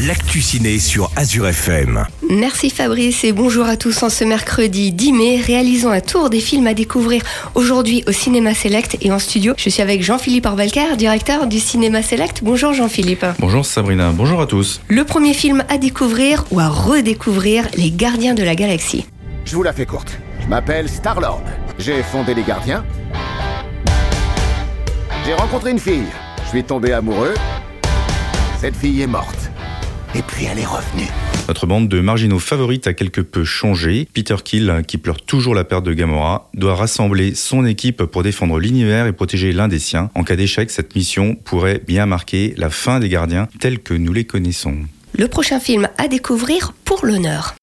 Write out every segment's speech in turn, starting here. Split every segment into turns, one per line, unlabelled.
l'actu ciné sur Azure FM.
Merci Fabrice et bonjour à tous en ce mercredi 10 mai. Réalisons un tour des films à découvrir aujourd'hui au Cinéma Select et en studio. Je suis avec Jean-Philippe Orvalcar, directeur du Cinéma Select. Bonjour Jean-Philippe.
Bonjour Sabrina, bonjour à tous.
Le premier film à découvrir ou à redécouvrir, Les Gardiens de la Galaxie.
Je vous la fais courte. Je m'appelle Star-Lord. J'ai fondé les Gardiens. J'ai rencontré une fille. Je suis tombé amoureux. Cette fille est morte. Et puis elle est revenue.
Notre bande de marginaux favorites a quelque peu changé. Peter Kill, qui pleure toujours la perte de Gamora, doit rassembler son équipe pour défendre l'univers et protéger l'un des siens. En cas d'échec, cette mission pourrait bien marquer la fin des gardiens tels que nous les connaissons.
Le prochain film à découvrir pour l'honneur.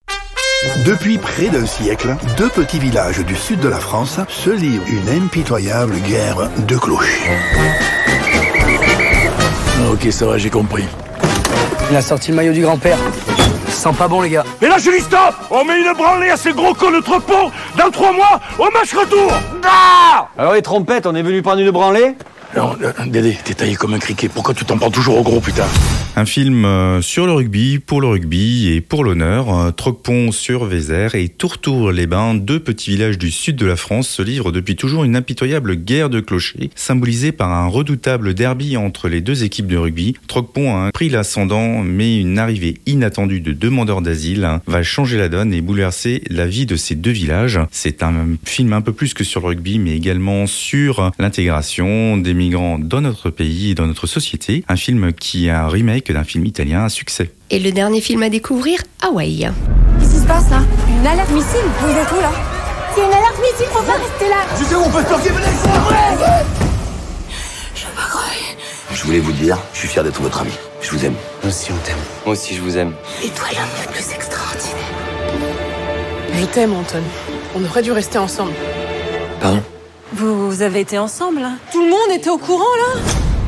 Depuis près d'un siècle, deux petits villages du sud de la France se livrent une impitoyable guerre de clochers.
Ok, ça va, j'ai compris.
Il a sorti le maillot du grand-père. Sent pas bon, les gars.
Et là, je dis stop On met une branlée à ces gros cons de Trepont Dans trois mois, au match retour
Alors, les trompettes, on est venu prendre une branlée
Non, euh, Dédé, t'es taillé comme un criquet. Pourquoi tu t'en prends toujours au gros, putain
Un film euh, sur le rugby, pour le rugby et pour l'honneur. Euh, Troquepont sur Vézère et Tourtour-les-Bains, deux petits villages du sud de la France, se livrent depuis toujours une impitoyable guerre de clochers, symbolisée par un redoutable derby entre les deux équipes de rugby. Troquepont a pris l'ascendant, mais une arrivée inattendue de demandeurs d'asile va changer la donne et bouleverser la vie de ces deux villages. C'est un film un peu plus que sur le rugby, mais également sur l'intégration des migrants dans notre pays et dans notre société. Un film qui est un remake d'un film italien à succès.
Et le dernier film à découvrir, Hawaï.
Qu'est-ce qui se passe là? Une alerte missile? Vous êtes où là? C'est une alerte missile, faut pas rester là
Tu sais où on peut sortir
Je voulais vous dire, je suis fier d'être votre ami. Je vous aime.
Moi aussi, on t'aime. Moi aussi, je vous aime.
Et toi l'homme le plus extraordinaire
Je t'aime, Anton. On aurait dû rester ensemble.
Pardon?
Vous avez été ensemble là Tout le monde était au courant là.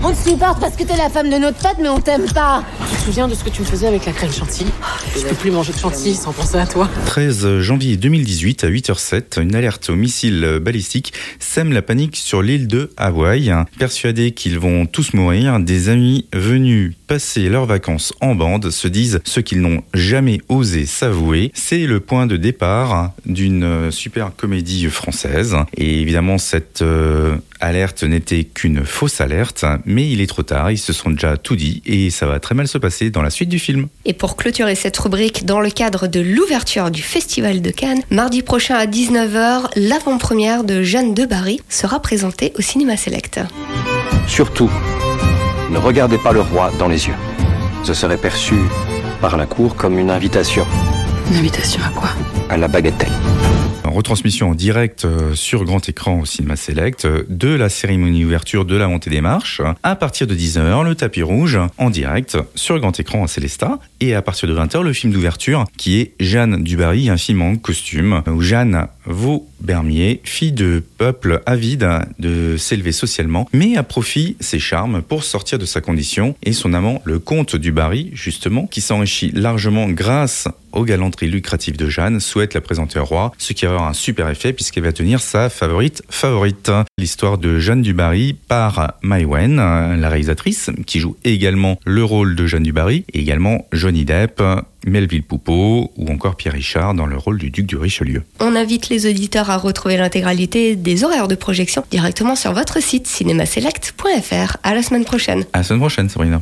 On te supporte parce que t'es la femme de notre pote mais on t'aime pas
souviens de ce que tu me faisais avec la crème chantilly Je peux plus manger de chantilly sans penser à toi.
13 janvier 2018 à 8h07, une alerte au missile balistique sème la panique sur l'île de Hawaï. Persuadés qu'ils vont tous mourir, des amis venus passer leurs vacances en bande se disent ce qu'ils n'ont jamais osé s'avouer. C'est le point de départ d'une super comédie française. Et évidemment, cette euh, alerte n'était qu'une fausse alerte, mais il est trop tard, ils se sont déjà tout dit et ça va très mal se passer dans la suite du film.
Et pour clôturer cette rubrique, dans le cadre de l'ouverture du Festival de Cannes, mardi prochain à 19h, l'avant-première de Jeanne de Barry sera présentée au Cinéma Select.
Surtout, ne regardez pas le roi dans les yeux. Ce serait perçu par la cour comme une invitation
Une invitation à quoi?
À la bagatelle.
Retransmission en direct euh, sur grand écran au Cinéma Select euh, de la cérémonie ouverture de la montée des marches. À partir de 19h, le tapis rouge en direct sur grand écran à Célesta. Et à partir de 20h, le film d'ouverture qui est Jeanne Dubarry, un film en costume où Jeanne Vaubermier, fille de peuple avide de s'élever socialement, met à profit ses charmes pour sortir de sa condition et son amant, le comte Dubarry, justement, qui s'enrichit largement grâce aux galanteries lucratives de Jeanne, souhaite la présenter au roi, ce qui avoir un super effet puisqu'elle va tenir sa favorite favorite. L'histoire de Jeanne du Barry par Maïwen, la réalisatrice, qui joue également le rôle de Jeanne du Barry, et également Johnny Depp, Melville Poupeau ou encore Pierre Richard dans le rôle du duc de Richelieu.
On invite les auditeurs à retrouver l'intégralité des horaires de projection directement sur votre site cinémaselect.fr. À la semaine prochaine.
À la semaine prochaine, Sabrina.